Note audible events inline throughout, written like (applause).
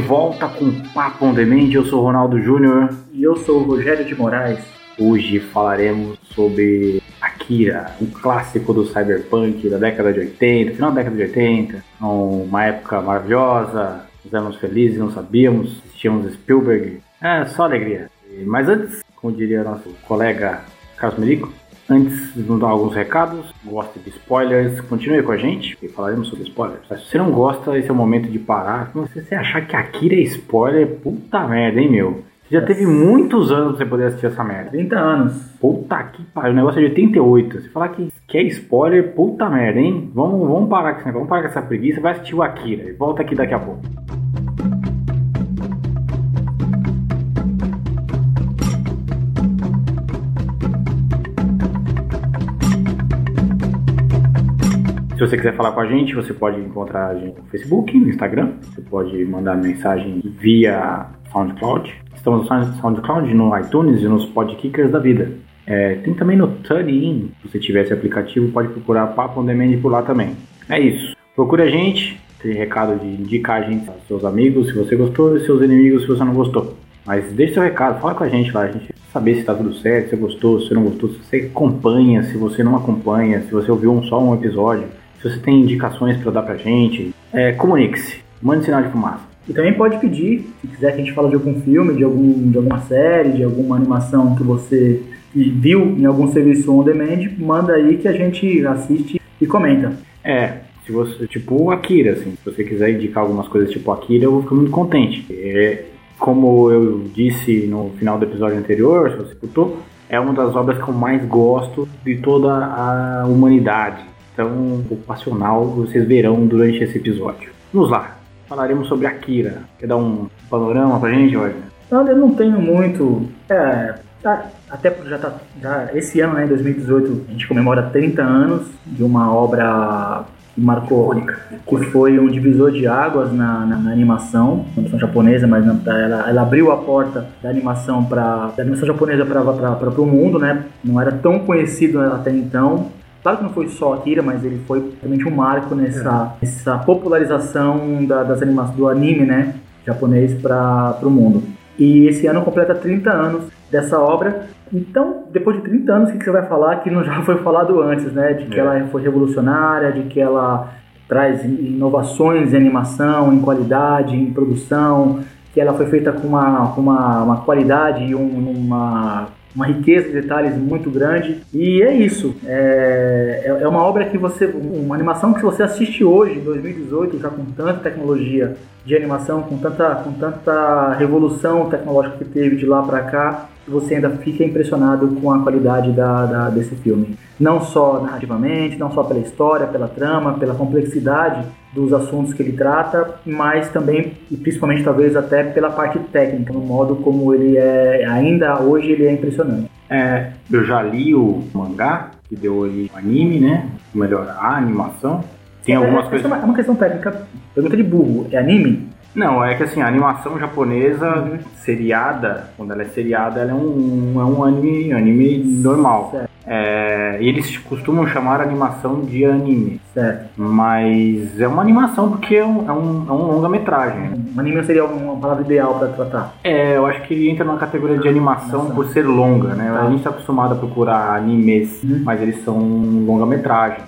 Volta com Papo on Demand. Eu sou o Ronaldo Júnior. E eu sou o Rogério de Moraes. Hoje falaremos sobre Akira, um clássico do cyberpunk da década de 80, final da década de 80. Uma época maravilhosa, nos éramos felizes, não sabíamos, assistíamos Spielberg. É, só alegria. Mas antes, como diria nosso colega Carlos Merico, Antes de dar alguns recados, gosta de spoilers, continue com a gente, porque falaremos sobre spoilers. Se você não gosta, esse é o momento de parar. Se você achar que Akira é spoiler, puta merda, hein, meu? Você já teve muitos anos pra você poder assistir essa merda. 30 anos. Puta que pariu, o negócio é de 88. Se falar que, que é spoiler, puta merda, hein? Vamos, vamos parar com esse vamos parar com essa preguiça, vai assistir o Akira. E volta aqui daqui a pouco. Se você quiser falar com a gente, você pode encontrar a gente no Facebook, no Instagram. Você pode mandar mensagem via SoundCloud. Estamos no SoundCloud, no iTunes e nos podkickers da vida. É, tem também no TuneIn. Se você tiver esse aplicativo, pode procurar Papo On Demand por lá também. É isso. Procure a gente. Tem recado de indicar a gente aos seus amigos, se você gostou, e seus inimigos, se você não gostou. Mas deixe seu recado, fala com a gente lá, a gente saber se está tudo certo, se você gostou, se não gostou, se você acompanha, se você não acompanha, se você ouviu um, só um episódio. Se você tem indicações para dar pra gente, é, comunique-se, mande sinal de fumaça. E também pode pedir, se quiser que a gente fale de algum filme, de, algum, de alguma série, de alguma animação que você viu em algum serviço on demand, manda aí que a gente assiste e comenta. É, se você, tipo Akira, assim, se você quiser indicar algumas coisas tipo Akira, eu vou ficar muito contente. É, como eu disse no final do episódio anterior, se você escutou, é uma das obras que eu mais gosto de toda a humanidade tão pouco passional vocês verão durante esse episódio. Vamos lá, falaremos sobre Akira. Quer dar um panorama pra gente, Roger? Não, eu não tenho muito. É, tá, até porque já tá. Já, esse ano, né, 2018, a gente comemora 30 anos de uma obra que marcou, que foi um divisor de águas na, na, na animação, na animação japonesa, mas ela, ela, abriu a porta da animação para da animação japonesa para o mundo, né? Não era tão conhecido até então. Claro que não foi só Akira, mas ele foi realmente um marco nessa, é. nessa popularização da, das animações do anime, né, japonês para o mundo. E esse ano completa 30 anos dessa obra. Então, depois de 30 anos, o que, você vai falar que não (laughs) já foi falado antes, né? De que é. ela foi revolucionária, de que ela traz inovações em animação, em qualidade, em produção, que ela foi feita com uma, com uma, uma qualidade e um, uma uma riqueza de detalhes muito grande. E é isso. É, é, é uma obra que você. Uma animação que você assiste hoje, em 2018, já com tanta tecnologia de animação, com tanta, com tanta revolução tecnológica que teve de lá para cá, você ainda fica impressionado com a qualidade da, da, desse filme. Não só narrativamente, não só pela história, pela trama, pela complexidade dos assuntos que ele trata, mas também e principalmente talvez até pela parte técnica, no modo como ele é ainda hoje ele é impressionante. É, eu já li o mangá que deu origem ao anime, né? Melhor, a animação. Tem é, algumas coisas. É uma questão técnica. Pergunta de burro. É anime? Não, é que assim, a animação japonesa uhum. seriada, quando ela é seriada, ela é um, é um anime, anime normal. É, eles costumam chamar a animação de anime. Certo. Mas é uma animação porque é um, é um, é um longa-metragem. Um anime seria uma palavra ideal para tratar. É, eu acho que ele entra na categoria de animação, animação. por ser longa, né? Tá. A gente está acostumado a procurar animes, uhum. mas eles são longa-metragem.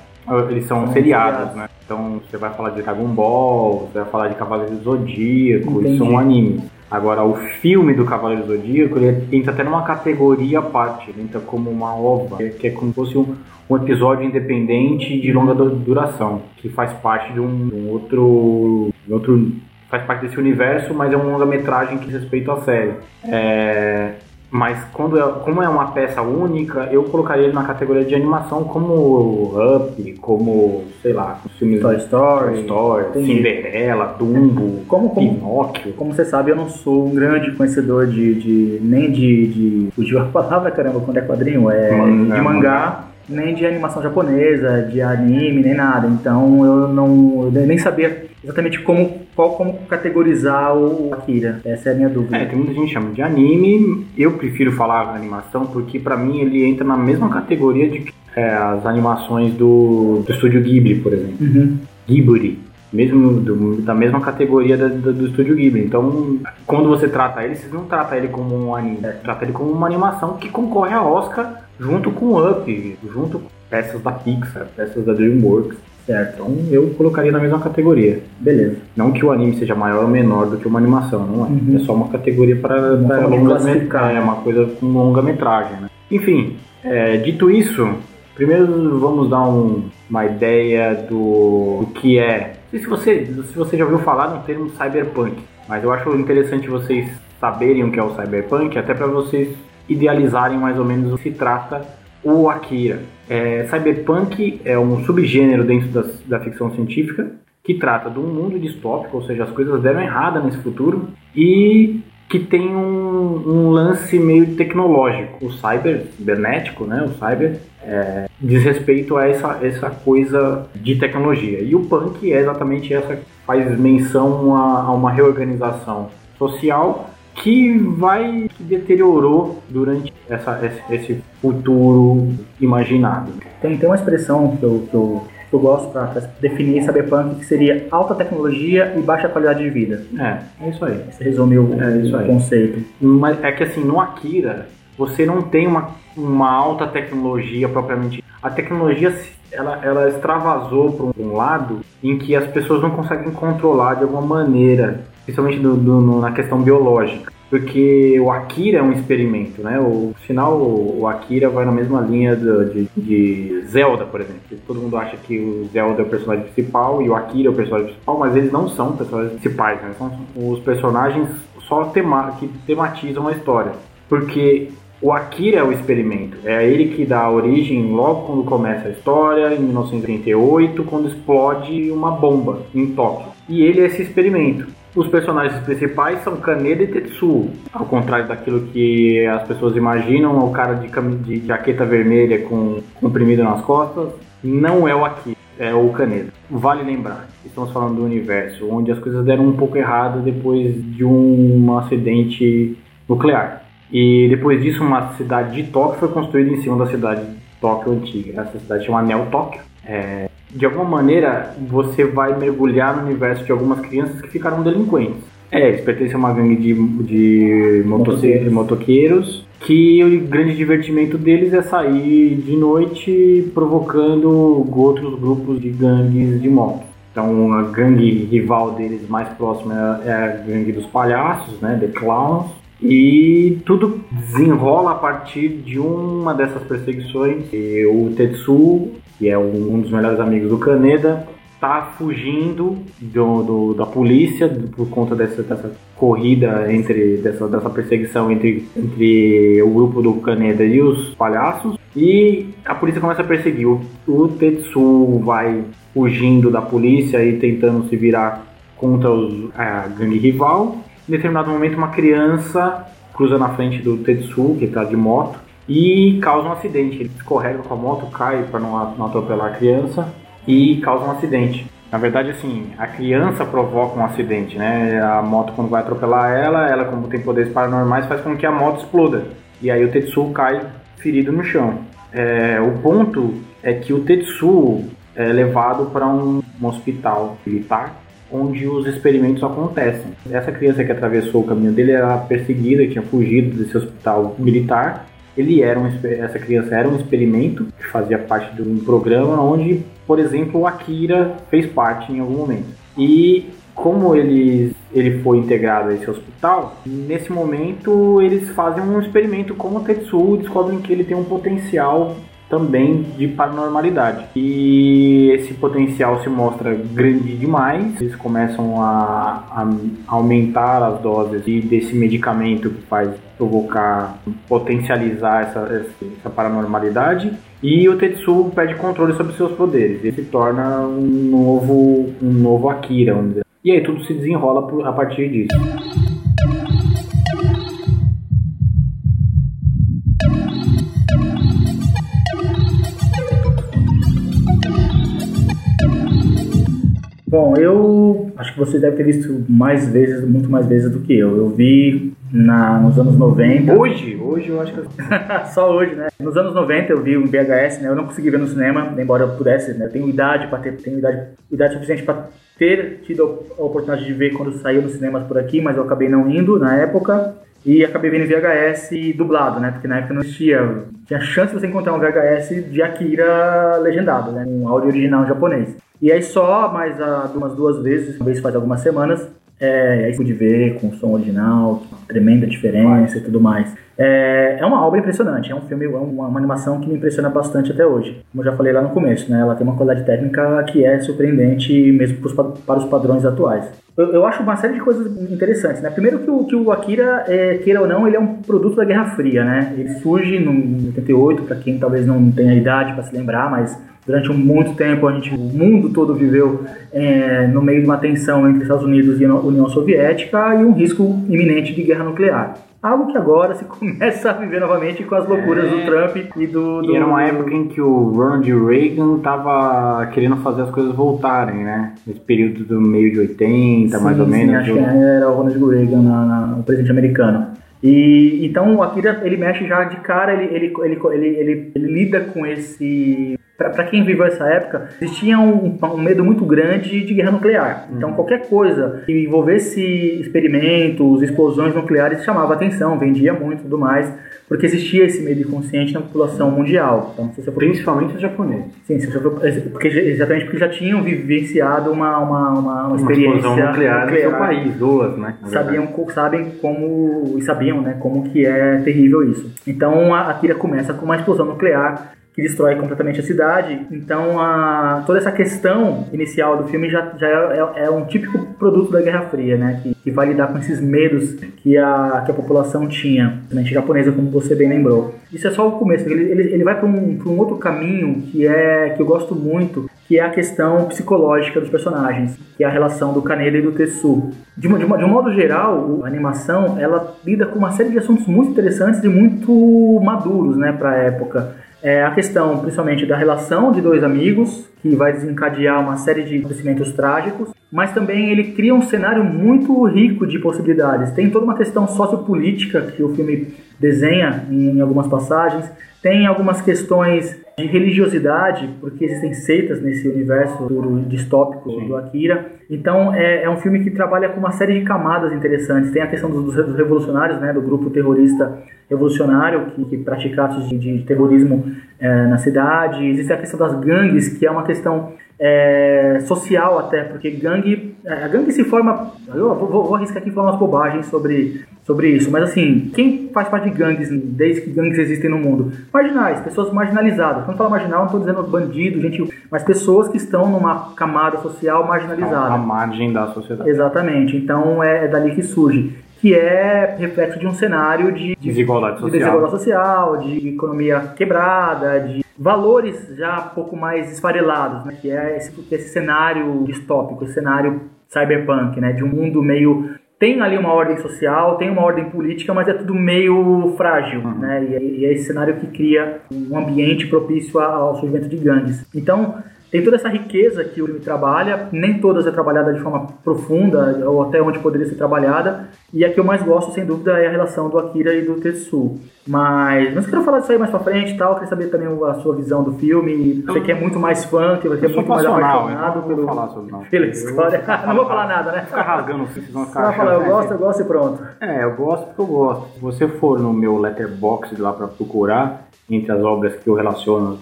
Eles são, são seriados, seriados, né? Então você vai falar de Dragon Ball, você vai falar de Cavaleiro do Zodíaco, isso são animes. Agora, o filme do Cavaleiro do Zodíaco, ele entra até numa categoria à parte, ele entra como uma ova, que é como se fosse um, um episódio independente de longa duração, que faz parte de um, de um outro, de outro faz parte desse universo, mas é uma longa-metragem que diz respeito à série. É, mas quando é, como é uma peça única, eu colocaria ele na categoria de animação como Up, como, sei lá, filmes Toy Story, Toy Story Cinderela, Dumbo, como, como, Pinóquio. Como você sabe, eu não sou um grande conhecedor de, de nem de, de fugiu a palavra, caramba, quando é quadrinho, é Man, de mangá, nem de animação japonesa, de anime, nem nada. Então eu não eu nem sabia exatamente como qual como categorizar o Akira. Essa é a minha dúvida. É, tem muita gente que chama de anime. Eu prefiro falar animação porque para mim ele entra na mesma categoria de é, as animações do, do estúdio Ghibli, por exemplo. Uhum. Ghibli. mesmo do, da mesma categoria da, do, do estúdio Ghibli. Então, quando você trata ele, você não trata ele como um anime, trata ele como uma animação que concorre a Oscar junto com Up, junto com peças da Pixar, peças da DreamWorks. Certo. Então eu colocaria na mesma categoria. Beleza. Não que o anime seja maior ou menor do que uma animação, não é. Uhum. É só uma categoria para, para longa metragem. É uma coisa com longa metragem, né? Enfim, é, dito isso, primeiro vamos dar um, uma ideia do, do que é. se você, se você já ouviu falar no termo cyberpunk, mas eu acho interessante vocês saberem o que é o cyberpunk, até para vocês idealizarem mais ou menos o que se trata o Akira. É, cyberpunk é um subgênero dentro da, da ficção científica que trata de um mundo distópico, ou seja, as coisas deram errada nesse futuro e que tem um, um, lance meio tecnológico. O cyber, cibernético, né? O cyber é, diz respeito a essa, essa coisa de tecnologia. E o punk é exatamente essa, faz menção a, a uma reorganização social que vai que deteriorou durante essa, esse, esse futuro imaginado. Tem, tem uma expressão que eu, que eu, eu gosto para definir cyberpunk que seria alta tecnologia e baixa qualidade de vida. É, é isso aí. Você resumiu o, é isso o conceito. Mas é que assim, no Akira, você não tem uma, uma alta tecnologia propriamente. A tecnologia ela, ela extravasou para um lado em que as pessoas não conseguem controlar de alguma maneira principalmente do, do, na questão biológica. Porque o Akira é um experimento, né? O sinal, o Akira vai na mesma linha do, de, de, Zelda, por exemplo. Todo mundo acha que o Zelda é o personagem principal e o Akira é o personagem principal, mas eles não são personagens principais, né? São os personagens só tema, que tematizam a história. Porque o Akira é o experimento. É ele que dá origem logo quando começa a história, em 1938, quando explode uma bomba em Tóquio. E ele é esse experimento. Os personagens principais são Kaneda e Tetsuo, ao contrário daquilo que as pessoas imaginam, o cara de, de jaqueta vermelha com comprimido nas costas, não é o Akira, é o Kaneda. Vale lembrar, estamos falando do universo onde as coisas deram um pouco errado depois de um acidente nuclear. E depois disso, uma cidade de Tóquio foi construída em cima da cidade de Tóquio antiga. Essa cidade chama Neo Tóquio. É, de alguma maneira você vai mergulhar no universo de algumas crianças que ficaram delinquentes. É, eles pertencem a uma gangue de, de motoqueiros. motoqueiros que o grande divertimento deles é sair de noite provocando outros grupos de gangues de moto. Então a gangue rival deles mais próxima é a gangue dos palhaços, né, The Clowns, e tudo desenrola a partir de uma dessas perseguições. E o Tetsu que é um dos melhores amigos do Kaneda, tá fugindo do, do, da polícia por conta dessa, dessa corrida entre dessa, dessa perseguição entre, entre o grupo do Kaneda e os palhaços. E a polícia começa a perseguir. O, o Tetsu vai fugindo da polícia e tentando se virar contra os, a gangue rival. Em determinado momento uma criança cruza na frente do Tetsu que está de moto e causa um acidente. Ele escorrega com a moto, cai para não, atropelar a criança e causa um acidente. Na verdade, assim, a criança provoca um acidente, né? A moto, quando vai atropelar ela, ela, como tem poderes paranormais, faz com que a moto exploda. E aí o Tetsu cai ferido no chão. É, o ponto é que o Tetsu é levado para um, um hospital militar onde os experimentos acontecem. Essa criança que atravessou o caminho dele era perseguida, tinha fugido desse hospital militar ele era um, essa criança era um experimento que fazia parte de um programa onde, por exemplo, o Akira fez parte em algum momento. E como ele, ele foi integrado a esse hospital, nesse momento eles fazem um experimento com o Tetsuo, descobrem que ele tem um potencial também de paranormalidade. E esse potencial se mostra grande demais, eles começam a, a aumentar as doses desse medicamento que faz provocar, potencializar essa, essa paranormalidade. E o Tetsuo perde controle sobre seus poderes. Ele se torna um novo, um novo Akira, vamos dizer. E aí tudo se desenrola a partir disso. Bom, eu acho que você deve ter visto mais vezes, muito mais vezes do que eu. Eu vi na, nos anos 90. Hoje? Hoje eu acho que. (laughs) Só hoje, né? Nos anos 90 eu vi o VHS, né? Eu não consegui ver no cinema, embora eu pudesse, né? Eu tenho idade para ter, tenho idade, idade suficiente para ter tido a oportunidade de ver quando saiu nos cinemas por aqui, mas eu acabei não indo na época. E acabei vendo VHS dublado, né? Porque na época não existia. Tinha chance de você encontrar um VHS de Akira legendado, né? Um áudio original japonês. E aí só mais uh, umas duas vezes, uma vez faz algumas semanas, é, aí pude ver com o som original, tremenda diferença e tudo mais. É, é uma obra impressionante, é um filme, é uma, uma, animação que me impressiona bastante até hoje. Como eu já falei lá no começo, né? Ela tem uma qualidade técnica que é surpreendente mesmo para os padrões atuais. Eu, eu, acho uma série de coisas interessantes, né? Primeiro que o, que o Akira, é, queira ou não, ele é um produto da Guerra Fria, né? Ele surge em 88, para quem talvez não tenha idade para se lembrar, mas durante muito tempo a gente, o mundo todo viveu é, no meio de uma tensão entre Estados Unidos e a União Soviética e um risco iminente de guerra nuclear. Algo que agora se (laughs) começa a viver novamente com as loucuras é. do Trump e do, do, E era uma época em que o Ronald Reagan estava querendo fazer as coisas voltarem, né? Nesse período do meio de 80, sim, mais ou menos. Sim, acho do... que era o Ronald Reagan, na, na, o presidente americano. E então o Akira ele mexe já de cara, ele, ele, ele, ele lida com esse para quem viveu essa época, existia um, um, medo muito grande de guerra nuclear. Então, uhum. qualquer coisa que envolvesse experimentos, explosões nucleares chamava atenção, vendia muito e tudo mais, porque existia esse medo inconsciente na população mundial. Então, for... Principalmente os japoneses. Sim, se for... porque, exatamente porque já tinham vivenciado uma, uma, uma, uma experiência uma nuclear, nuclear no seu país, duas, né? Sabiam, sabem como, e sabiam né, como que é terrível isso. Então, a Akira começa com uma explosão nuclear que destrói completamente a cidade. Então, a, toda essa questão inicial do filme já, já é, é, um típico produto da Guerra Fria, né? Que, que vai lidar com esses medos que a, que a população tinha, mente japonesa, como você bem lembrou. Isso é só o começo. Ele, ele, ele vai para um, um outro caminho que é que eu gosto muito, que é a questão psicológica dos personagens, que é a relação do Kaneda e do Tetsu. De, de, de um modo geral, a animação ela lida com uma série de assuntos muito interessantes e muito maduros, né, para a época é a questão, principalmente, da relação de dois amigos, que vai desencadear uma série de acontecimentos trágicos, mas também ele cria um cenário muito rico de possibilidades. Tem toda uma questão sociopolítica que o filme desenha em algumas passagens, tem algumas questões de religiosidade, porque existem seitas nesse universo distópico Sim. do Akira. Então é, é, um filme que trabalha com uma série de camadas interessantes. Tem a questão dos, dos revolucionários, né, do grupo terrorista revolucionário que, que pratica atos de, de terrorismo é, na cidade. Existe a questão das gangues, que é uma questão é, social até, porque gangue, a gangue se forma. Eu vou, vou arriscar aqui falar umas bobagens sobre, sobre isso, mas assim, quem faz parte de gangues desde que gangues existem no mundo? Marginais, pessoas marginalizadas. Quando falo marginal, não estou dizendo bandido, gente, mas pessoas que estão numa camada social marginalizada. A margem da sociedade. Exatamente, então é, é dali que surge que é reflexo de um cenário de, de desigualdade, social. de desigualdade social, de economia quebrada, de valores já um pouco mais esfarelados, né? que é esse, esse cenário distópico, esse cenário cyberpunk, né? de um mundo meio tem ali uma ordem social, tem uma ordem política, mas é tudo meio frágil, uhum. né? E, e, é esse cenário que cria um ambiente propício ao surgimento de gangues. Então, tem toda essa riqueza que o filme trabalha, nem todas é trabalhada de forma profunda, ou até onde poderia ser trabalhada, e a que eu mais gosto, sem dúvida, é a relação do Akira e do Tetsu. Mas, mas eu quero falar disso aí mais pra frente e tal, quero saber também a sua visão do filme, você que é muito mais fã, que você é muito mais apaixonado pelo, falar sobre, não. pela história. Eu, (laughs) não vou falar nada, né? Fica rasgando, vocês vão ficar Você vai falar, eu gosto, eu gosto e pronto. É, eu gosto porque eu gosto. Se você for no meu letterbox lá pra procurar, entre as obras que eu relaciono,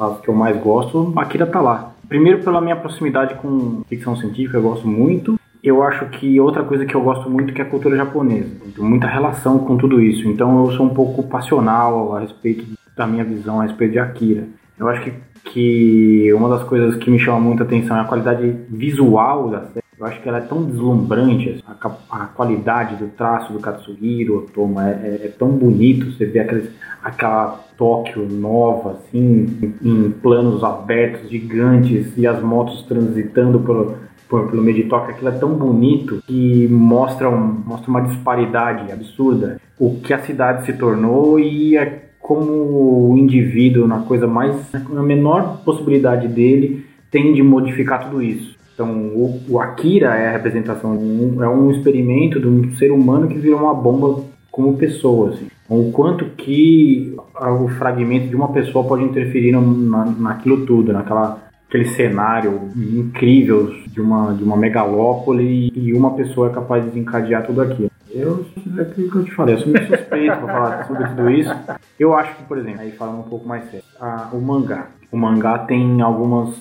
as que eu mais gosto, Akira tá lá. Primeiro pela minha proximidade com ficção científica, eu gosto muito. Eu acho que outra coisa que eu gosto muito que é a cultura japonesa. Tenho muita relação com tudo isso. Então eu sou um pouco passional a respeito da minha visão a respeito de Akira. Eu acho que, que uma das coisas que me chama muita atenção é a qualidade visual da série. Eu acho que ela é tão deslumbrante, a, a qualidade do traço do Katsuhiro Otomo é, é, é, tão bonito, você vê aqueles, aquela Tóquio nova, assim, em, em planos abertos, gigantes, e as motos transitando pelo, por, pelo Tóquio, aquilo é tão bonito que mostra, um, mostra uma disparidade absurda. O que a cidade se tornou e é como o indivíduo, na coisa mais, na menor possibilidade dele, tem de modificar tudo isso. Então, o, o Akira é a representação, um, é um experimento de um ser humano que virou uma bomba como pessoa. Assim. O quanto que o fragmento de uma pessoa pode interferir na, naquilo tudo, naquela aquele cenário incrível de uma, de uma megalópole e uma pessoa é capaz de desencadear tudo aquilo. Eu, é aquilo que eu te falei, eu sou meio suspeito para falar sobre tudo isso. Eu acho que, por exemplo, aí falando um pouco mais sério, a, o mangá. O mangá tem algumas.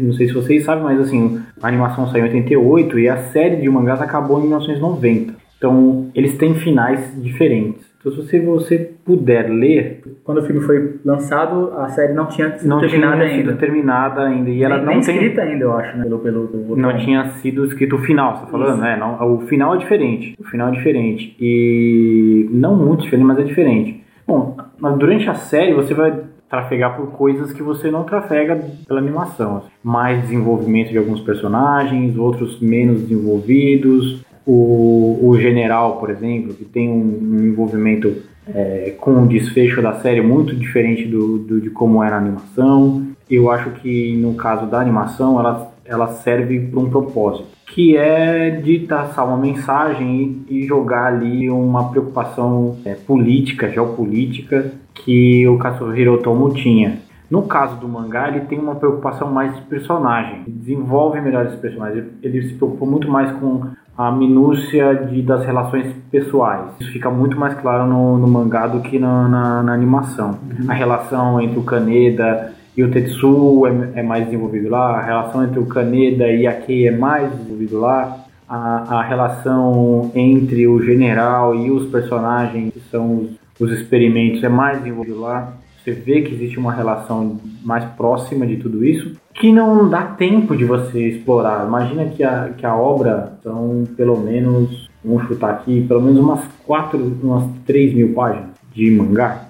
Não sei se vocês sabem, mas assim, a animação saiu em 88 e a série de mangás acabou em 1990. Então, eles têm finais diferentes. Então, se você puder ler. Quando o filme foi lançado, a série não tinha sido não terminada tinha ainda. Sido terminada ainda. E ela nem, não nem tem. escrita ainda, eu acho, né? Pelo, pelo, pelo não tinha sido escrito o final, você tá falando, Isso. né? Não, o final é diferente. O final é diferente. E. Não muito diferente, mas é diferente. Bom, durante a série você vai trafegar por coisas que você não trafega pela animação. Mais desenvolvimento de alguns personagens, outros menos desenvolvidos. O, o general, por exemplo, que tem um, um envolvimento é, com o desfecho da série muito diferente do, do- de como é na animação. Eu acho que no caso da animação ela, ela serve para um propósito, que é de traçar uma mensagem e, e jogar ali uma preocupação é, política, geopolítica que o Katsuhiro Otomo tinha. No caso do mangá, ele tem uma preocupação mais de personagem, ele desenvolve melhor esses personagens. Ele, se preocupa muito mais com a minúcia de, das relações pessoais. Isso fica muito mais claro no, no mangá do que na, na- na animação. A relação entre o Kaneda e o Tetsu é, é mais desenvolvido lá, a relação entre o Kaneda e a Kei é mais desenvolvido lá, a, a relação entre o general e os personagens que são os, os experimentos é mais desenvolvido lá. Você vê que existe uma relação mais próxima de tudo isso, que não dá tempo de você explorar. Imagina que a, que a obra são pelo menos, vamos chutar aqui, pelo menos umas quatro, umas 3 mil páginas de mangá.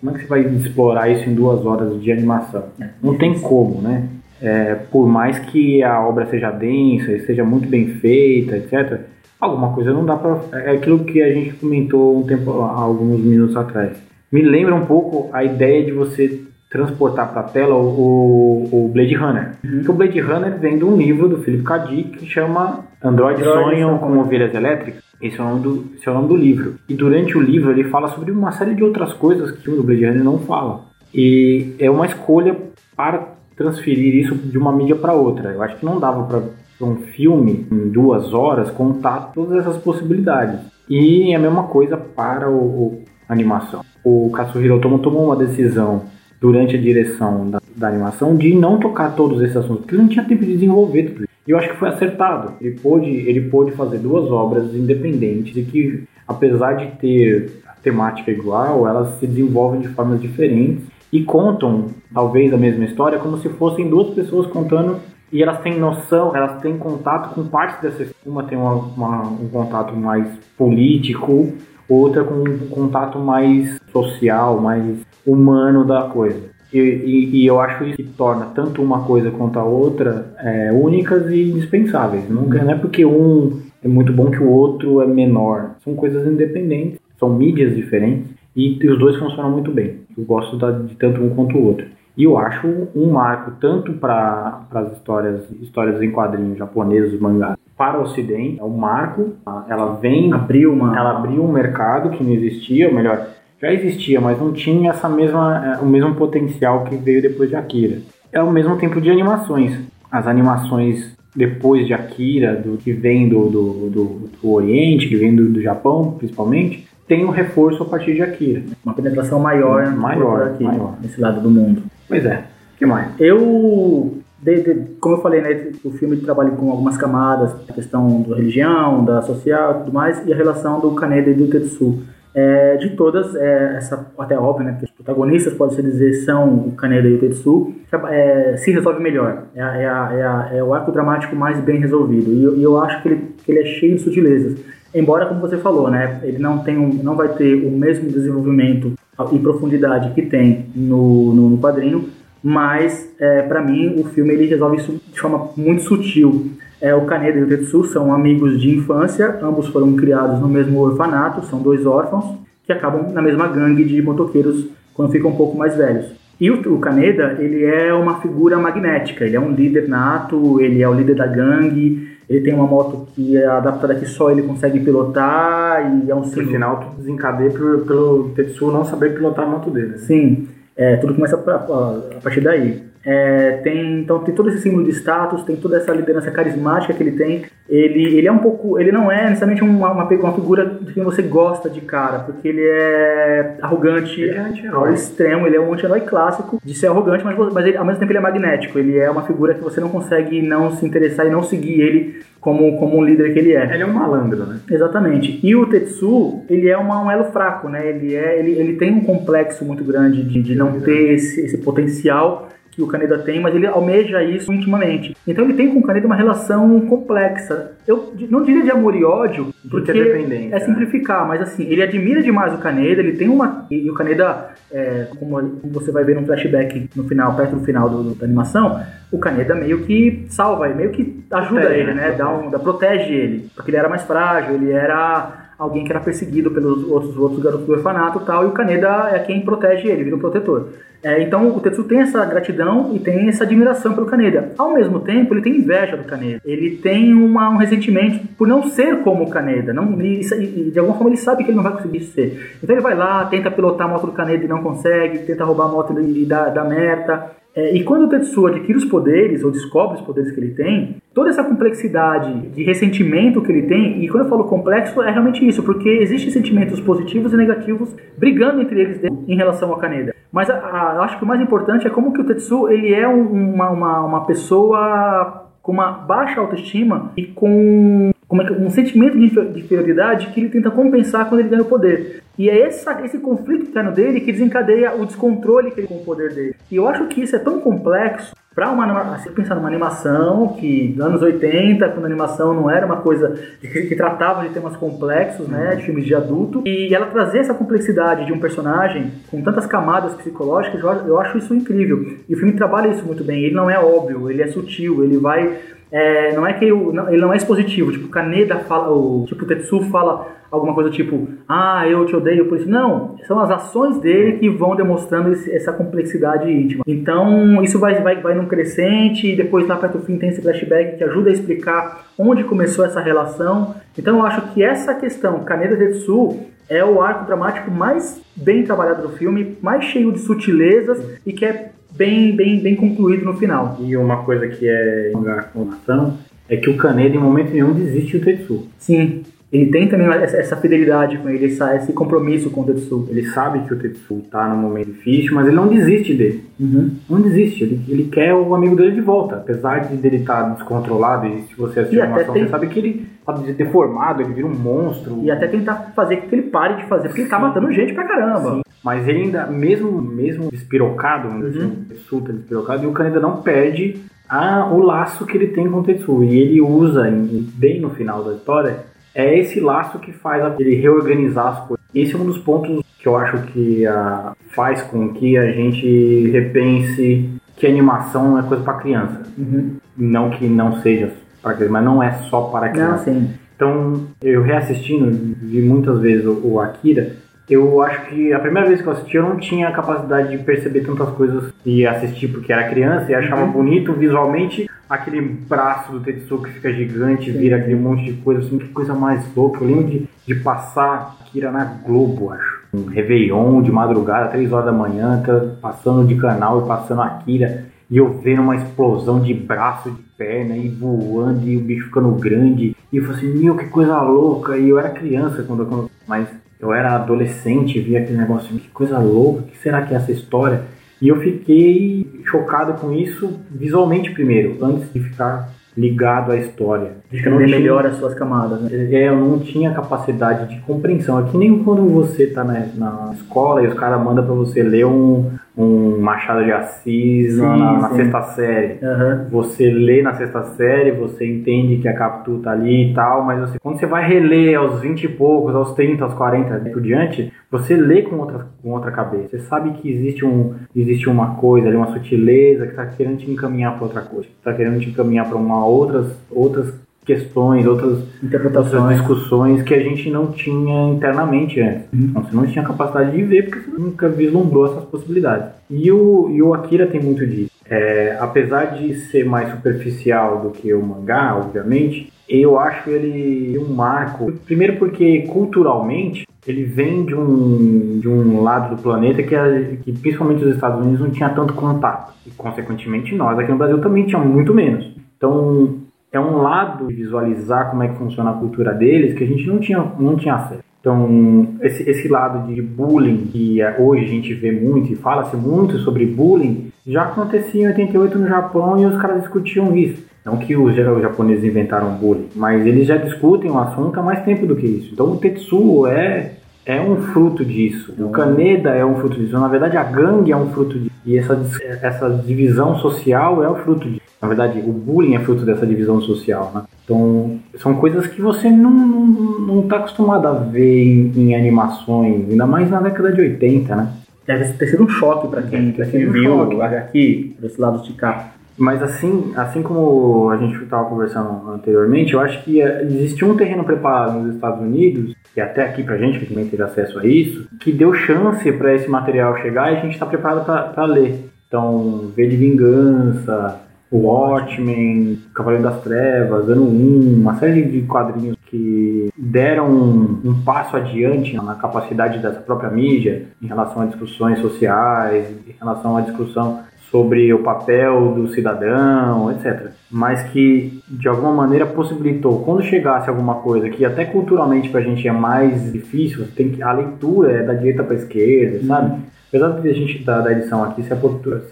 Como é que você vai explorar isso em duas horas de animação? Não tem como, né? É, por mais que a obra seja densa, seja muito bem feita, etc., alguma coisa não dá pra. É aquilo que a gente comentou um tempo, alguns minutos atrás. Me lembra um pouco a ideia de você transportar para a tela o, o Blade Runner. Porque o Blade Runner vem de um livro do Philip K. Dick que chama Android Android Sonham com Ovelhas Elétricas. Esse é, o nome do, esse é o nome do livro. E durante o livro ele fala sobre uma série de outras coisas que o Blade Runner não fala. E é uma escolha para transferir isso de uma mídia para outra. Eu acho que não dava para um filme em duas horas contar todas essas possibilidades. E é a mesma coisa para o, o- animação. O Katsuhiro Otomo tomou uma decisão durante a direção da, da animação de não tocar todos esses assuntos, porque ele não tinha tempo de desenvolver tudo isso. E eu acho que foi acertado. Ele pôde, ele pôde fazer duas obras independentes e que, apesar de ter a temática igual, elas se desenvolvem de formas diferentes e contam, talvez, a mesma história como se fossem duas pessoas contando e elas têm noção, elas têm contato com partes dessa história. Uma tem uma- uma- um contato mais político, outra com um contato mais social, mais humano da coisa. E, e- e eu acho isso que torna tanto uma coisa quanto a outra é, únicas e indispensáveis. Não, não é porque um é muito bom que o outro é menor. São coisas independentes, são mídias diferentes e, os dois funcionam muito bem. Eu gosto da- de tanto um quanto o outro. E eu acho um marco tanto para as histórias, histórias em quadrinhos japoneses, mangás, para o Ocidente. É um marco. tá? Ela vem Abriu uma. ela abriu um mercado que não existia, ou melhor, já existia, mas não tinha essa mesma, eh, o mesmo potencial que veio depois de Akira. É o mesmo tempo de animações. As animações depois de Akira, do que vem do, do, do- do Oriente, que vem do, do Japão, principalmente, tem um reforço a partir de Akira. Uma penetração maior, Maior, aqui, maior. nesse lado do mundo. Pois é. Que mais? Eu, de- de- como eu falei, né, o filme trabalha com algumas camadas, a questão da religião, da social e tudo mais, e a relação do Kaneda e do Tetsu. É, de todas, é, essa até óbvio, né, que os protagonistas, pode-se dizer, são o Kaneda e o Tetsu, é, se resolve melhor. É, é, é, é o arco dramático mais bem resolvido. E eu, e eu acho que ele, que ele é cheio de sutilezas. Embora, como você falou, né, ele não, tem um, não vai ter o mesmo desenvolvimento e profundidade que tem no, no, no quadrinho, mas é, para mim o filme ele resolve isso de forma muito sutil. É, o Kaneda e o Tetsu são amigos de infância, ambos foram criados no mesmo orfanato, são dois órfãos que acabam na mesma gangue de motoqueiros quando ficam um pouco mais velhos. E o, o Kaneda, ele é uma figura magnética, ele é um líder nato, ele é o líder da gangue, ele tem uma moto que é adaptada que só ele consegue pilotar e é um símbolo. No final, tudo desencadeia pelo, pelo Tetsuo não saber pilotar a moto dele. Sim, é, tudo começa a, a, a partir daí. É, tem, então tem todo esse símbolo de status, tem toda essa liderança carismática que ele tem. Ele, ele é um pouco, ele não é necessariamente uma, uma, uma figura de quem você gosta de cara, porque ele é arrogante ele é ao extremo, ele é um anti-herói clássico de ser arrogante, mas, mas ele, ao mesmo tempo ele é magnético, ele é uma figura que você não consegue não se interessar e não seguir ele como, como um líder que ele é. Ele é um malandro, né? Exatamente. E o Tetsu, ele é uma, um elo fraco, né? Ele, é, ele, ele tem um complexo muito grande de, de não ter esse, esse potencial que o Kaneda tem, mas ele almeja isso intimamente. Então ele tem com o Kaneda uma relação complexa. Eu não diria de amor e ódio, porque é né? simplificar, mas assim, ele admira demais o Kaneda, ele tem uma... E o Kaneda, é, como você vai ver no flashback no final, perto do final do, da animação, o Kaneda meio que salva, meio que ajuda protege, ele, né? né? Dá um, dá, protege ele, porque ele era mais frágil, ele era alguém que era perseguido pelos outros, outros garotos do orfanato e tal, e o Kaneda é quem protege ele, vira o protetor. É, então o Tetsu tem essa gratidão e tem essa admiração pelo Kaneda. Ao mesmo tempo, ele tem inveja do Kaneda. Ele tem uma, um ressentimento por não ser como o Kaneda. Não, ele, de alguma forma ele sabe que ele não vai conseguir ser. Então ele vai lá, tenta pilotar a moto do Kaneda e não consegue, tenta roubar a moto e dá, dá merda. É, e quando o Tetsuo adquire os poderes, ou descobre os poderes que ele tem, toda essa complexidade de ressentimento que ele tem, e quando eu falo complexo, é realmente isso, porque existem sentimentos positivos e negativos brigando entre eles em relação ao Kaneda. Mas a, a, acho que o mais importante é como que o Tetsuo ele é um, uma, uma, uma pessoa com uma baixa autoestima e com como é que, um sentimento de inferioridade que ele tenta compensar quando ele ganha o poder. E é essa, esse conflito interno dele que desencadeia o descontrole que ele tem com o poder dele. E eu acho que isso é tão complexo para uma assim, pensar numa animação que nos anos 80, quando a animação não era uma coisa que, que tratava de temas complexos, né, de filmes de adulto, e ela trazer essa complexidade de um personagem com tantas camadas psicológicas, eu, eu acho isso incrível. E o filme trabalha isso muito bem. Ele não é óbvio, ele é sutil, ele vai é, não é que ele não, ele não é expositivo, tipo, Kaneda fala, o tipo, Tetsu fala alguma coisa tipo, ah, eu te odeio por isso. Não, são as ações dele que vão demonstrando esse, essa complexidade íntima. Então, isso vai, vai, vai num crescente e depois lá perto do fim tem esse flashback que ajuda a explicar onde começou essa relação. Então, eu acho que essa questão, Kaneda Tetsu, é o arco dramático mais bem trabalhado do filme, mais cheio de sutilezas e que é bem, bem, bem concluído no final. E uma coisa que é uma informação é que o Kaneda em momento nenhum desiste do Tetsu. Sim. Ele tem também essa fidelidade com ele, esse compromisso com o Tetsu. Ele sabe que o Tetsu tá num momento difícil, mas ele não desiste dele. Uhum. Não desiste, ele, ele quer o amigo dele de volta. Apesar de ele estar tá descontrolado, e se você assistir a animação, tem... você sabe que ele tá deformado, ele vira um monstro. E até tentar fazer com que ele pare de fazer, porque ele tá matando gente pra caramba. Sim. Mas ele ainda, mesmo, mesmo despirocado, uhum. assim, Tetsu despirocado, e o Kaneda não perde a, o laço que ele tem com o Tetsu. E ele usa, bem no final da história, é esse laço que faz ele reorganizar as coisas. Esse é um dos pontos que eu acho que uh, faz com que a gente repense que animação é coisa para criança. Uhum. Não que não seja para criança, mas não é só para criança. Não, então, eu reassistindo, vi muitas vezes o, o Akira, eu acho que a primeira vez que eu assisti eu não tinha a capacidade de perceber tantas coisas e assistir porque era criança e achava uhum. bonito visualmente aquele braço do Tetsuo que fica gigante, Sim. vira aquele monte de coisa assim, que coisa mais louca. Eu lembro de, de passar Akira na Globo, acho. Um Réveillon de madrugada, 3 horas da manhã, tá passando de canal e passando Akira. E eu vendo uma explosão de braço, de perna, e voando, e o bicho ficando grande. E eu falei assim, meu, que coisa louca. E eu era criança quando eu... Mas eu era adolescente, via aquele negócio, que coisa louca, o que será que é essa história? E eu fiquei chocado com isso visualmente primeiro, antes de ficar ligado à história. Entender melhor as suas camadas. Né? É, eu não tinha capacidade de compreensão. É que nem quando você está na, na, escola e os caras mandam para você ler um, um Machado de Assis sim, na, na sexta série. Uhum. Você lê na sexta série, você entende que a Capitu tá ali e tal, mas você, quando você vai reler aos 20 e poucos, aos 30, aos 40 e por diante, você lê com outra, com outra cabeça. Você sabe que existe, um, existe uma coisa ali, uma sutileza que está querendo te encaminhar para outra coisa, está querendo te encaminhar para uma outras, outras questões, outras interpretações, discussões que a gente não tinha internamente antes. Uhum. Então você não tinha capacidade de ver porque você nunca vislumbrou essas possibilidades. E o, e o Akira tem muito disso. É, apesar de ser mais superficial do que o mangá, obviamente, eu acho ele um marco. Primeiro porque culturalmente ele vem de um, de um lado do planeta que, a, que principalmente os Estados Unidos não tinha tanto contato. E consequentemente nós aqui no Brasil também tínhamos muito menos. Então é um lado de visualizar como é que funciona a cultura deles que a gente não tinha, não tinha acesso. Então, esse, esse lado de bullying, que é, hoje a gente vê muito e fala-se muito sobre bullying, já acontecia em 88 no Japão e os caras discutiam isso. Não que os, japoneses inventaram bullying, mas eles já discutem o assunto há mais tempo do que isso. Então o Tetsuo é, é um fruto disso. O Kaneda é um fruto disso. Na verdade, a gangue é um fruto disso. E essa, essa divisão social é o fruto disso. Na verdade, o bullying é fruto dessa divisão social. Né? Então, são coisas que você não está acostumado a ver em, em, animações, ainda mais na década de 80, né? Deve ter sido um choque para quem, pra quem viu um aqui, desse lado de cá. Mas assim, assim como a gente estava conversando anteriormente, eu acho que é, existe um terreno preparado nos Estados Unidos, e até aqui pra gente, que também teve acesso a isso, que deu chance para esse material chegar e a gente está preparado para ler. Então, V de Vingança, Watchmen, Cavaleiro das Trevas, Ano 1, uma série de quadrinhos que deram um, um, passo adiante na capacidade dessa própria mídia em relação a discussões sociais, em relação à discussão sobre o papel do cidadão, etc. Mas que de alguma maneira possibilitou, quando chegasse alguma coisa que até culturalmente para a gente é mais difícil, tem que, a leitura é da direita para esquerda, uhum. sabe? Apesar de a gente da, da edição aqui ser,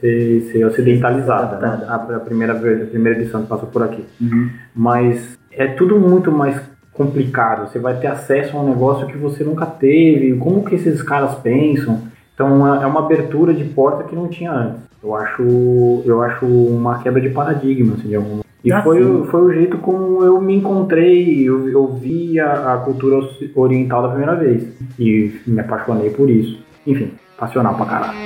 ser, ser ocidentalizada, né? a, a, primeira, a primeira edição que passou por aqui. Uhum. Mas é tudo muito mais complicado. Você vai ter acesso a um negócio que você nunca teve. Como que esses caras pensam? Então é uma abertura de porta que não tinha antes. Eu acho, eu acho uma quebra de paradigma, assim, de algum e ah, foi, foi o jeito como eu me encontrei, eu, eu vi a, a, cultura oriental da primeira vez. E me apaixonei por isso. Enfim, passional pra caralho.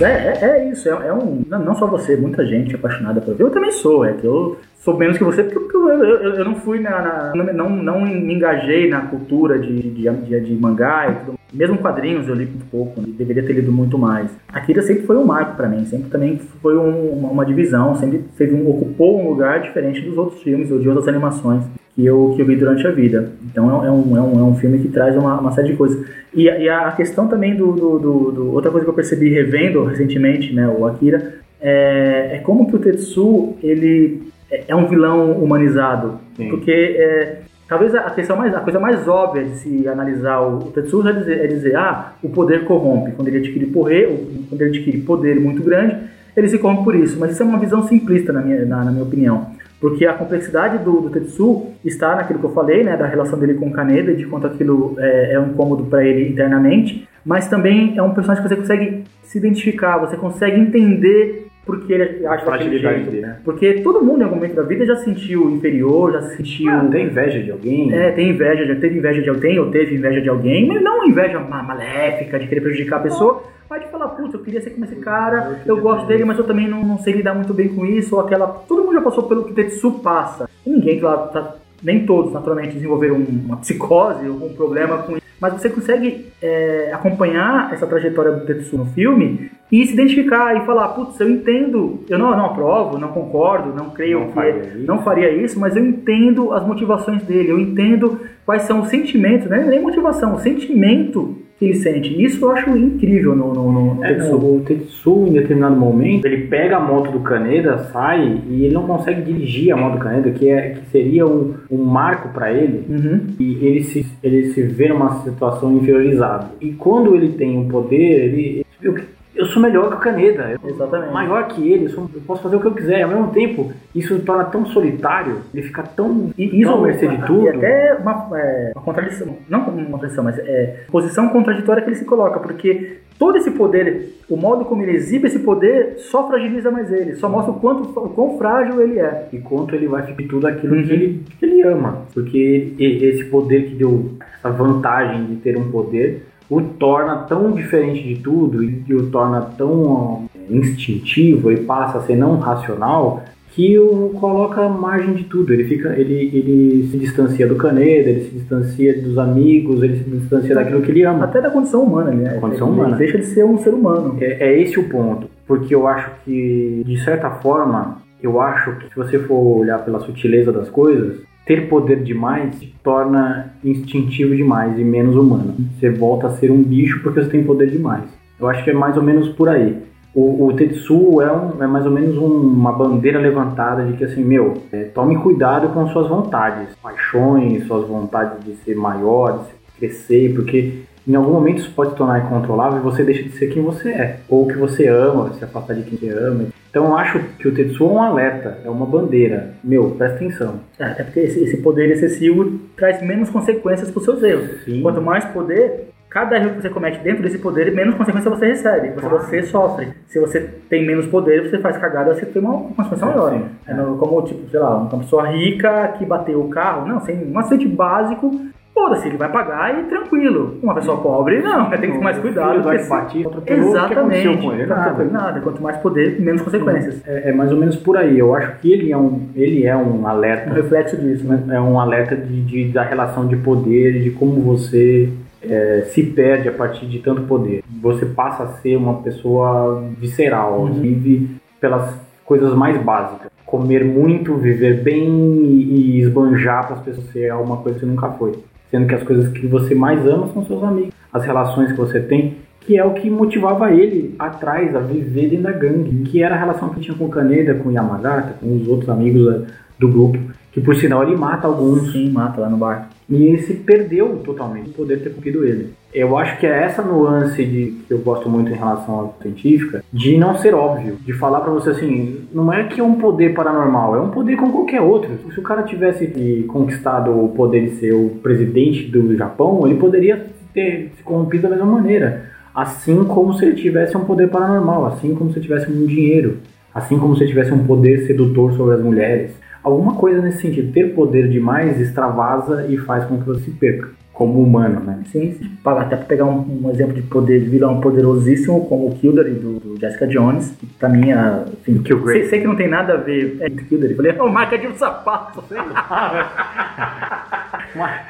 Mas é, é, é isso, é, é, um. Não só você, muita gente apaixonada por. Eu também sou, é que eu sou menos que você, porque eu, eu, eu não fui na, na, não, não me engajei na cultura de, de, de, de mangá e tudo. Mesmo quadrinhos eu li muito pouco, deveria ter lido muito mais. Akira sempre foi um marco para mim, sempre também foi um, uma, uma, divisão, sempre teve um, ocupou um lugar diferente dos outros filmes ou de outras animações que eu, que eu vi durante a vida. Então é um, é um, é um filme que traz uma, uma série de coisas. E, e a questão também do, do, do, do, Outra coisa que eu percebi revendo recentemente, né, o Akira, é, é como que o Tetsu ele é, é um vilão humanizado. Sim. Porque é, talvez a questão mais, a coisa mais óbvia de se analisar o, o Tetsu é dizer, é dizer, ah, o poder corrompe. Quando ele adquire poder, quando ele adquire poder muito grande, ele se corrompe por isso. Mas isso é uma visão simplista na minha, na, na minha opinião. Porque a complexidade do, do Tetsu está naquilo que eu falei, né, da relação dele com o Kaneda, de quanto aquilo é, é um incômodo para ele internamente, mas também é um personagem que você consegue se identificar, você consegue entender porque ele acha jeito. Dele, né? Porque todo mundo em algum momento da vida já se sentiu inferior, já se sentiu. Ah, tem inveja de alguém? É, tem inveja, já teve inveja de alguém, ou teve inveja de alguém, mas não inveja maléfica de querer prejudicar a pessoa. Mas de falar, putz, eu queria ser como esse cara, eu, eu gosto dele, mas eu também não, não, sei lidar muito bem com isso, ou aquela. Todo mundo já passou pelo que Tetsu passa. E ninguém, claro, tá, nem todos, naturalmente, desenvolveram uma psicose ou um problema com isso mas você consegue é, acompanhar essa trajetória do Tetsu no filme e se identificar e falar, putz, eu entendo, eu não, não aprovo, não concordo, não creio não que faria não faria isso, mas eu entendo as motivações dele, eu entendo quais são os sentimentos, né? nem motivação, o sentimento que ele sente. Isso eu acho incrível no, no, no é, Tetsu. O Tetsu, em determinado momento, ele pega a moto do Kaneda, sai e ele não consegue dirigir a moto do Kaneda, que, é, que seria um, um marco para ele, uhum. e ele se, ele se vê numa situação inferiorizada. E quando ele tem o poder, ele, ele eu sou melhor que o Caneda, eu Exatamente. maior que ele, eu, sou, eu, posso fazer o que eu quiser. Ao mesmo tempo, isso torna tão solitário, ele fica tão, tão mercê de tudo. E até uma, é, uma contradição, não uma contradição, mas é posição contraditória que ele se coloca, porque todo esse poder, o modo como ele exibe esse poder, só fragiliza mais ele, só mostra o quanto o quão frágil ele é. E quanto ele vai ficar tudo aquilo uhum. que, ele, que ele ama. Porque esse poder que deu essa vantagem de ter um poder o torna tão diferente de tudo e o torna tão instintivo e passa a ser não racional que o coloca margem de tudo. Ele fica, ele, ele se distancia do Caneda, ele se distancia dos amigos, ele se distancia daquilo que ele ama. Até da condição humana, né? Condição ele humana. deixa de ser um ser humano. É, é esse o ponto, porque eu acho que de certa forma, eu acho que se você for olhar pela sutileza das coisas, ter poder demais te torna instintivo demais e menos humano. Você volta a ser um bicho porque você tem poder demais. Eu acho que é mais ou menos por aí. O, o Tetsuo é, um, é mais ou menos um, uma bandeira levantada de que assim, meu, é, tome cuidado com suas vontades, paixões, suas vontades de ser maior, de crescer, porque em algum momento isso pode se tornar incontrolável e você deixa de ser quem você é, ou que você ama, se afastar de quem você ama. Então eu acho que o Tetsuo é um alerta, é uma bandeira. Meu, presta atenção. É, até porque esse, poder excessivo traz menos consequências para os seus erros. Sim. Quanto mais poder, cada erro que você comete dentro desse poder, menos consequência você recebe, você, Claro. você sofre. Se você tem menos poder, você faz cagada, você tem uma consequência Sim, maior. sim. É como, tipo, sei lá, uma pessoa rica que bateu o carro, não, sem um acidente básico, foda-se, ele vai pagar e tranquilo. Uma pessoa pobre, não, tem que ter mais cuidado. Ike se- o Exatamente. com ele? Nada. nada. Quanto mais poder, menos consequências. É, é mais ou menos por aí. Eu acho que ele é um, ele é um Um alerta reflexo disso, né? é um alerta de, de- da relação de poder, de como você é, se perde a partir de tanto poder. Você passa a ser uma pessoa visceral, vive pelas coisas mais básicas. Comer muito, viver bem e, e esbanjar para as pessoas ser uma coisa que você nunca foi. Sendo que as coisas que você mais ama são seus amigos, as relações que você tem, que é o que motivava ele atrás a viver dentro da gangue, que era a relação que tinha com o Kaneda, com o Yamagata, com os outros amigos da- do grupo, que por sinal ele mata alguns Sim, mata lá no bar. e ele se perdeu totalmente o poder ter cumprido ele. Eu acho que é essa nuance de, que eu gosto muito em relação à científica, de não ser óbvio, de falar pra você assim, não é que é um poder paranormal, é um poder como qualquer outro. Se o cara tivesse conquistado o poder de ser o presidente do Japão, ele poderia ter se corrompido da mesma maneira. Assim como se ele tivesse um poder paranormal, assim como se ele tivesse um dinheiro, assim como se ele tivesse um poder sedutor sobre as mulheres. Alguma coisa nesse sentido. Ter poder demais extravasa e faz com que você se perca, como humano, né? Sim, sim. Até pra pegar um, um exemplo de poder de vilão poderosíssimo, como o Kildare do, do Jessica Jones, que pra mim, é, Kilgrave. sei, sei que não tem nada a ver é, com Kildare. Falei, oh, marca de um sapato. (laughs)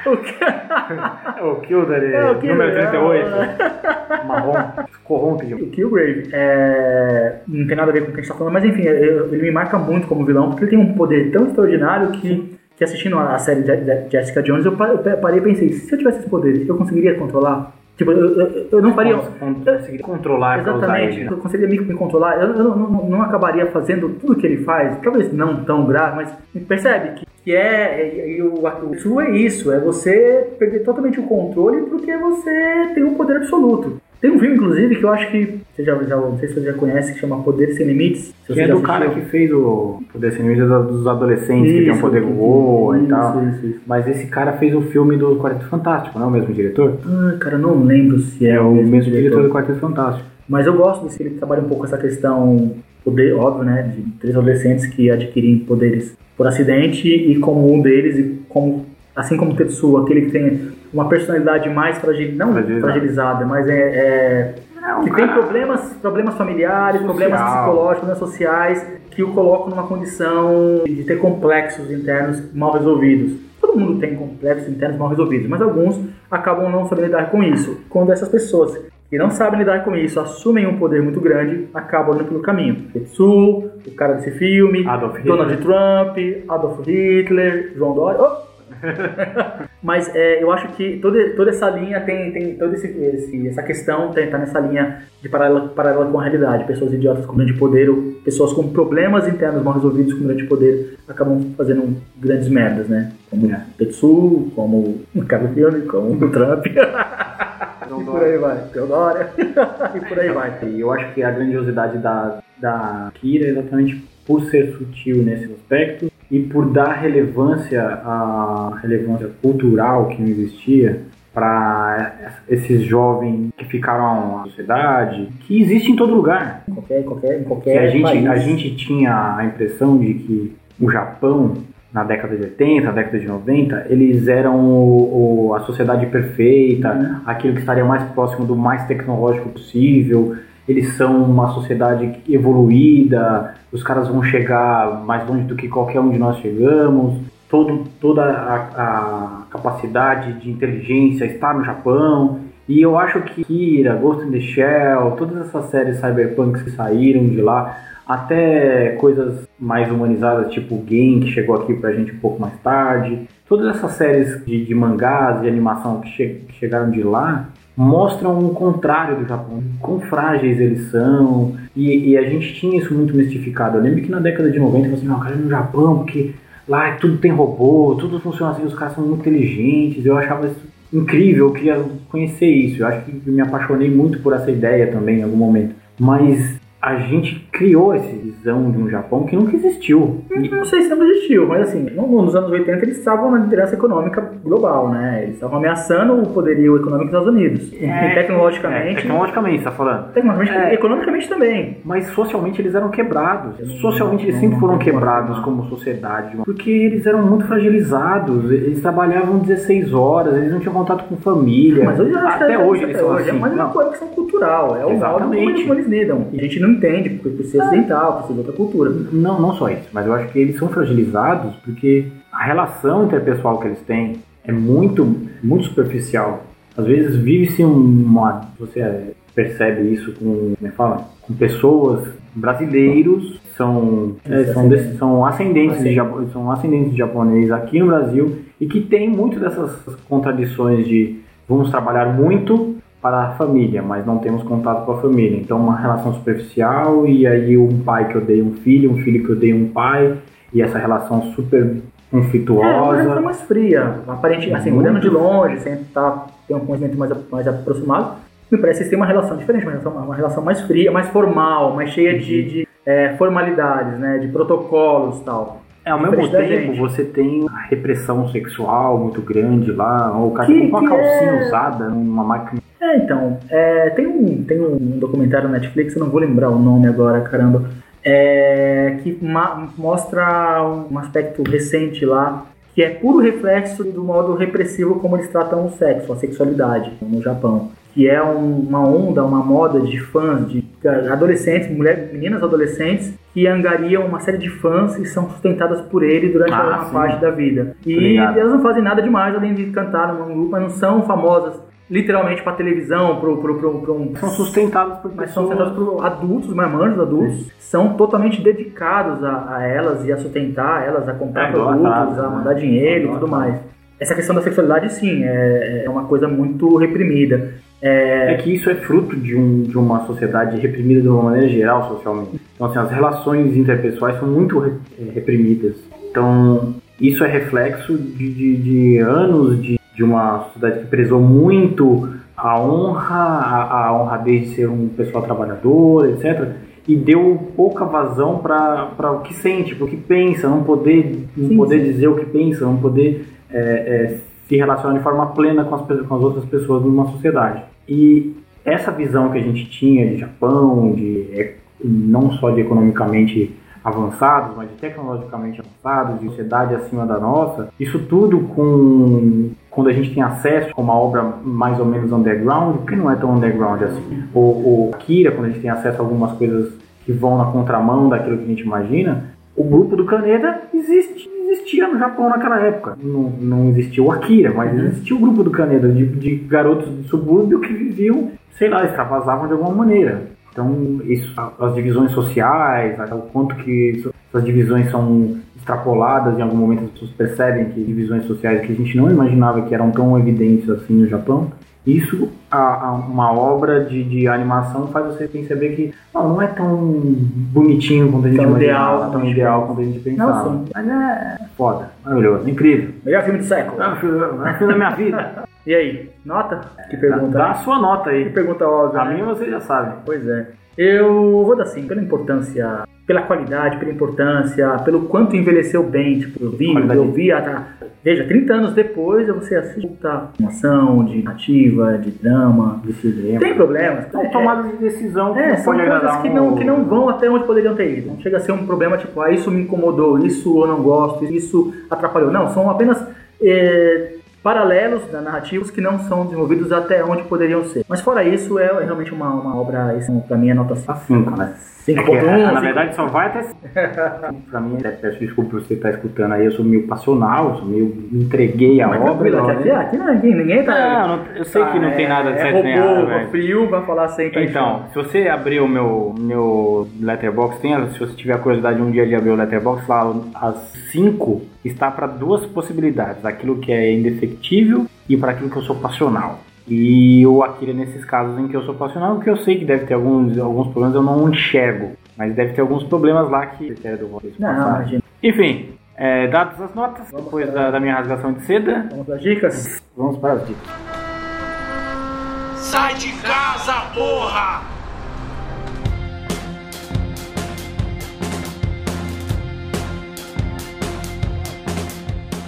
O que- o Kildare, É, o Kildare, número é. 38, marrom, corrompe O Killgrave é, não tem nada a ver com o que a gente tá falando, mas enfim, ele me marca muito como vilão, porque ele tem um poder tão extraordinário que, que assistindo a série de Jessica Jones, eu pa- eu parei e pensei, se eu tivesse esse poder, eu conseguiria controlar? Tipo, eu, eu, eu não faria... conseguir controlar Exatamente, ele. né? eu conseguiria me, me controlar. Eu, eu não, não- não acabaria fazendo tudo que ele faz, talvez não tão grave, mas percebe que, que é. E, e o, o Tsu é isso, é você perder totalmente o controle porque você tem um poder absoluto. Tem um filme, inclusive, que eu acho que. Você já, já, não sei se você já conhece, que chama Poder Sem Limites. Se Que é do cara que fez o Poder Sem Limites é dos adolescentes que tem um Isso, poder voa e isso, tal. isso, isso. Mas esse cara fez o filme do Quarteto Fantástico, não é o mesmo diretor? Ah, cara, eu não lembro se é, É o mesmo diretor do Quarteto Fantástico. Mas eu gosto desse, ele trabalha um pouco essa questão, poder, óbvio, né, de três adolescentes que adquirem poderes por acidente e como um deles, e como, assim como o Tetsuo, aquele que tem uma personalidade mais fragil, não Fragilizada. fragilizada, mas é, é um que tem problemas, problemas familiares, problemas Social. psicológicos, problemas sociais, que o colocam numa condição de ter complexos internos mal resolvidos. Todo mundo tem complexos internos mal resolvidos, mas alguns acabam não sabendo lidar com isso. Quando essas pessoas que não sabem lidar com isso assumem um poder muito grande, acabam indo pelo caminho. Tetsu, o cara desse filme, Adolf Hitler. Donald Trump, Adolf Hitler, João Dória. Oh! (laughs) Mas é, eu acho que toda, toda essa linha tem, tem toda esse, esse- essa questão tem, tá nessa linha de paralela, paralela com a realidade. Pessoas idiotas com grande poder, ou pessoas com problemas internos mal resolvidos com grande poder acabam fazendo grandes merdas, né? Como É. Tetsu, como o Carlos como o Trump. (laughs) e por aí vai. Teodora. (laughs) e por aí vai. E eu acho que a grandiosidade da, da Kira é exatamente por ser sutil nesse aspecto e por dar relevância à relevância cultural que não existia para esses jovens que ficaram na sociedade, que existe em todo lugar. Qualquer, qualquer, em Que qualquer a gente, país. a gente tinha a impressão de que o Japão, na década de 80, na década de 90, eles eram o, o, a sociedade perfeita, uhum. aquilo que estaria mais próximo do mais tecnológico possível. Eles são uma sociedade evoluída, os caras vão chegar mais longe do que qualquer um de nós chegamos. Todo, toda a, a capacidade de inteligência está no Japão. E eu acho que Kira, Ghost in the Shell, todas essas séries cyberpunks que saíram de lá, até coisas mais humanizadas, tipo Game, que chegou aqui pra gente um pouco mais tarde. Todas essas séries de, de mangás e animação que, che que chegaram de lá mostram o contrário do Japão, quão frágeis eles são, e, e, a gente tinha isso muito mistificado. Eu lembro que na década de 90 eu falei assim, não, cara, no Japão, porque lá tudo tem robô, tudo funciona assim, os caras são muito inteligentes, eu achava isso incrível, eu queria conhecer isso, eu acho que me apaixonei muito por essa ideia também em algum momento. Mas a gente criou essa visão de um Japão que nunca existiu. Não sei se não existiu, mas assim, nos anos 80 eles estavam na liderança econômica global, né? Eles estavam ameaçando o poderio econômico dos Estados Unidos. É, e tecnologicamente. É, tecnologicamente, você tá falando? Tecnologicamente, é, economicamente também. Mas socialmente eles eram quebrados. Socialmente eles sempre foram quebrados como sociedade, porque eles eram muito fragilizados. Eles trabalhavam 16 horas, eles não tinham contato com família. Mas hoje, até hoje eles são assim. É mais uma conexão cultural, é o Exatamente. como eles lidam. E a gente não entende, porque por ser ocidental, por de outra cultura. Não, não só isso, mas eu acho que eles são fragilizados porque a relação interpessoal que eles têm é muito, muito superficial. Às vezes vive-se uma. Você percebe isso com. Como é que fala? Com pessoas brasileiros são, é, são, são, ascendentes de, são ascendentes de japonês aqui no Brasil e que tem muito dessas contradições de vamos trabalhar muito para a família, mas não temos contato com a família. Então, uma relação superficial e aí um pai que odeia um filho, um filho que odeia um pai e essa relação super conflituosa. É, uma relação mais fria, aparentemente, assim, olhando de longe, sem estar ter um conhecimento mais, mais aproximado, me parece que tem uma relação diferente, uma relação, uma relação mais fria, mais formal, mais cheia de, de é, formalidades, né, de protocolos tal. É, ao mesmo tempo, você tem a repressão sexual muito grande lá, ou o cara com uma calcinha é... usada máquina. É, então, é, tem, um, tem um documentário na Netflix, eu não vou lembrar o nome agora, caramba, é, que mostra um aspecto recente lá, que é puro reflexo do modo repressivo como eles tratam o sexo, a sexualidade no Japão que é um, uma onda, uma moda de fãs, de adolescentes, mulheres, meninas adolescentes que angariam uma série de fãs e são sustentadas por ele durante ah, uma sim. parte da vida. E elas não fazem nada demais além de cantar num grupo, mas não são famosas literalmente para televisão, pro, pro, pro, pro um... são sustentadas por mas pessoas... são sustentadas por adultos, marmanjos adultos, Sim. são totalmente dedicados a, a, elas e a sustentar elas, a comprar é, produtos, a, a mandar né? dinheiro e tudo mais. Essa questão da sexualidade, sim, é, é uma coisa muito reprimida. É... é... que isso é fruto de, um, de uma sociedade reprimida de uma maneira geral socialmente. Então, assim, as relações interpessoais são muito é, reprimidas. Então, isso é reflexo de, de, de anos de, de uma sociedade que prezou muito a honra, a, a honradez de ser um pessoal trabalhador, etc. E deu pouca vazão para o que sente, para o que pensa, não poder, não sim, poder sim. dizer o que pensa, não poder é, é, se relaciona de forma plena com as, com as outras pessoas numa sociedade. E essa visão que a gente tinha de Japão, de é, não só de economicamente avançados, mas de tecnologicamente avançados, de sociedade acima da nossa, isso tudo com quando a gente tem acesso a uma obra mais ou menos underground, que não é tão underground assim. O, o Akira, quando a gente tem acesso a algumas coisas que vão na contramão daquilo que a gente imagina, o grupo do Caneda existe existia no Japão naquela época. Não, não existia o Akira, mas uhum. existia o grupo do Caneda, de, de garotos de subúrbio que viviam, sei lá, extravasavam de alguma maneira. Então, isso, as divisões sociais, o quanto que essas divisões são extrapoladas, em algum momento as pessoas percebem que divisões sociais que a gente não imaginava que eram tão evidentes assim no Japão, isso, a, a, uma obra de, de animação faz você perceber que não, não é tão bonitinho quanto a gente tão imaginava, ideal, tão ideal quanto a gente pensava. Não, Mas é foda. Maravilhoso, incrível. Melhor filme do século. É o filme, é da minha vida. E aí, nota? Que pergunta. Dá a sua nota Que aí. pergunta óbvia. A né? minha você já sabe. Pois é. Eu vou dar sim, pela importância, pela qualidade, pela importância, pelo quanto envelheceu bem. Tipo, eu vi, Qualidade. eu vi, a, veja, 30 anos depois você assiste tá, uma ação, de narrativa, de drama. De cinema. Tem problemas. São É, tomadas de decisão que É, não são pode coisas que não, que não vão até onde poderiam ter ido. Não chega a ser um problema tipo, ah, isso me incomodou, isso eu não gosto, isso atrapalhou. Não, são apenas é, paralelos da narrativos que não são desenvolvidos até onde poderiam ser. Mas fora isso, é realmente uma, uma obra, isso pra mim é nota 5. Tá 5, né? 5.1, É que, Na verdade, só vai até. (laughs) pra mim, até peço desculpa por você estar escutando aí, eu sou meio passional, eu sou meio. me entreguei a Mas obra. tranquilo, aqui, aqui, né? aqui não, ninguém, ninguém tá. Não, não- eu sei que não tem nada de é, certo é nem errado, robô, velho. frio, vai falar sem Então, se você abrir o meu, meu letterbox, tem, se você tiver a curiosidade um dia de abrir o letterbox, lá as 5 está para duas possibilidades: aquilo que é indefectível e para aquilo que eu sou passional. E o Akira nesses casos em que eu sou passional, porque eu sei que deve ter alguns, alguns problemas, eu não enxergo. Mas deve ter alguns problemas lá que. que é Não, passado. imagina. Enfim, é, dadas as notas, depois da, da minha rasgação de seda, Vamos para as dicas? vamos para as dicas. Sai de casa, porra!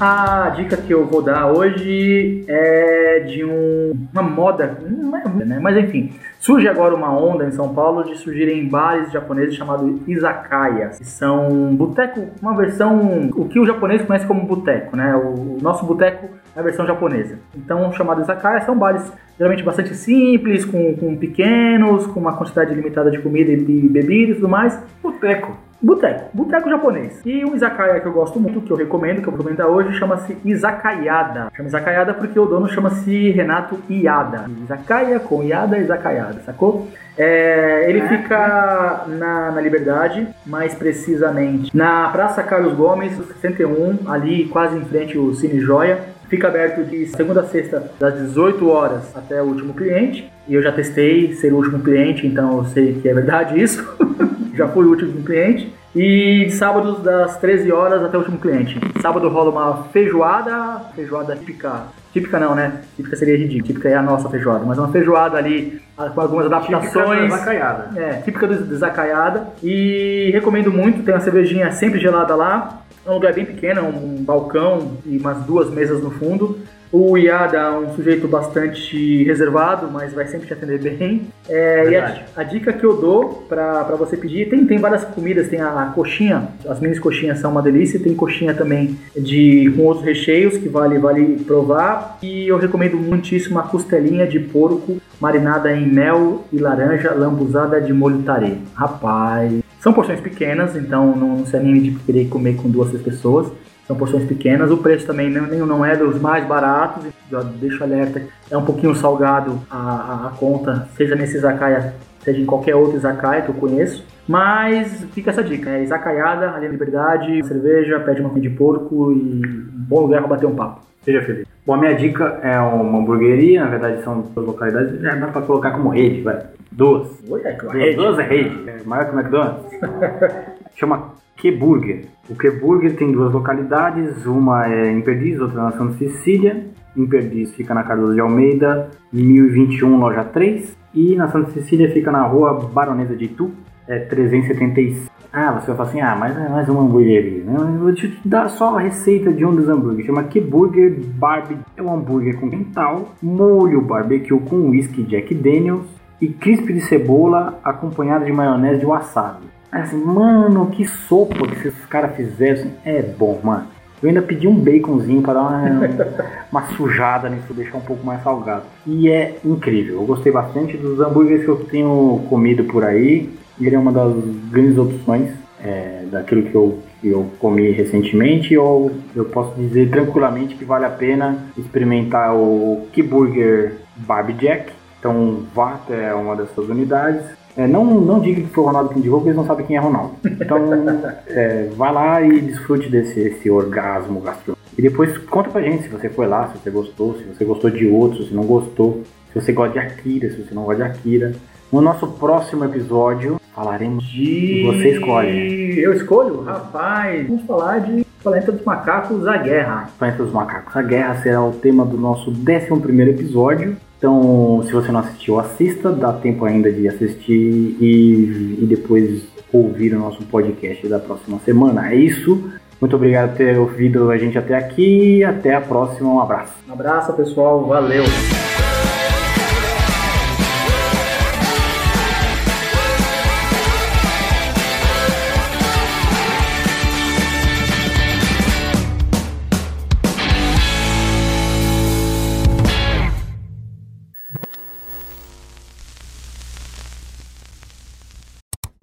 A dica que eu vou dar hoje é de um- uma moda, não é, né? mas enfim, surge agora uma onda em São Paulo de surgirem bares japoneses chamados izakayas, que são boteco, uma versão, o que o japonês conhece como boteco, né? O, o nosso boteco é a versão japonesa. Então, chamados izakayas são bares geralmente bastante simples, com, com pequenos, com uma quantidade limitada de comida e bebida e tudo mais. Boteco. Boteco, boteco japonês. E um izakaya que eu gosto muito, que eu recomendo, que eu vou comentar hoje, chama-se Izakayada. Chama Izakayada porque o dono chama-se Renato Iada. Izakaya com Iada, Izakayada, sacou? É, ele fica na, na Liberdade, mais precisamente na Praça Carlos Gomes, 61, ali quase em frente ao Cine Joia. Fica aberto de segunda a sexta, das 18 horas até o último cliente. E eu já testei ser o último cliente, então eu sei que é verdade isso. (laughs) já fui o último cliente. E de sábados das 13 horas até o último cliente. Sábado rola uma feijoada, feijoada típica. Típica não, né? Típica seria ridículo. Típica é a nossa feijoada, mas uma feijoada ali ah, com algumas adaptações. Zacaiada. É, típica do, Zacaiada. E recomendo muito, tem uma cervejinha sempre gelada lá. É um lugar bem pequeno, um balcão e umas duas mesas no fundo. O Iada é um sujeito bastante reservado, mas vai sempre te atender bem. É, e a, a dica que eu dou pra você pedir, tem, tem várias comidas, tem a, a coxinha, as minis coxinhas são uma delícia, tem coxinha também de com outros recheios que vale, vale provar. E eu recomendo muitíssimo a costelinha de porco marinada em mel e laranja, lambuzada de molho tarê. Rapaz, são porções pequenas, então não, não se anime de querer comer com duas, três pessoas. São porções pequenas, o preço também não, nem- não é dos mais baratos, já deixo alerta, é um pouquinho salgado a, a, a conta, seja nesse izakaya, seja em qualquer outro izakaya que eu conheço. Mas fica essa dica, é izakayada, ali na liberdade, cerveja, pede uma comida de porco e um bom lugar para bater um papo. Seja feliz. Bom, a minha dica é uma hamburgueria, na verdade são duas localidades, é, dá pra colocar como rede, vai. Duas. Oi, é que Duas, rede. duas é rede, é maior que o McDonald's. (laughs) Chama Queburger. O Queburger tem duas localidades, uma é em Perdiz, outra na Santa Cecília. Em Perdiz fica na Cardoso de Almeida, 1021, loja 3. E na Santa Cecília fica na rua Baronesa de Itu, é 376. Ah, você vai falar assim, ah, mas é mais uma hamburgueria. né? Vou te dar só a receita de um dos hambúrgueres. Chama Queburger Barbie. É um hambúrguer com quental, molho barbecue com whisky Jack Daniels e crisp de cebola acompanhado de maionese de wasabi. Assim, mano, que sopa que esses caras fizeram. assim, é bom, mano. Eu ainda pedi um baconzinho para dar uma, (laughs) uma sujada nisso, deixar um pouco mais salgado. E é incrível. Eu gostei bastante dos hambúrgueres que eu tenho comido por aí. Ele é uma das grandes opções é, daquilo que eu, que eu comi recentemente. Eu, eu posso dizer tranquilamente que vale a pena experimentar o Keyburger Barbie Jack. Então vá até uma dessas unidades. É, não, não diga que foi o Ronaldo que indicou, porque eles não sabem quem é Ronaldo. Então, (laughs) é, vai lá e desfrute desse esse orgasmo gastronômico. E depois conta pra gente se você foi lá, se você gostou, se você gostou de outros, se não gostou, se você gosta de Akira, se você não gosta de Akira. No nosso próximo episódio, falaremos de. Você escolhe. Eu escolho? Rapaz, vamos falar de Planeta dos Macacos, a Guerra. Planeta dos Macacos, a Guerra será o tema do nosso 11 episódio. Então, se você não assistiu, assista, dá tempo ainda de assistir e, e depois ouvir o nosso podcast da próxima semana. É isso. Muito obrigado por ter ouvido a gente até aqui. Até a próxima. Um abraço. Um abraço, pessoal. Valeu.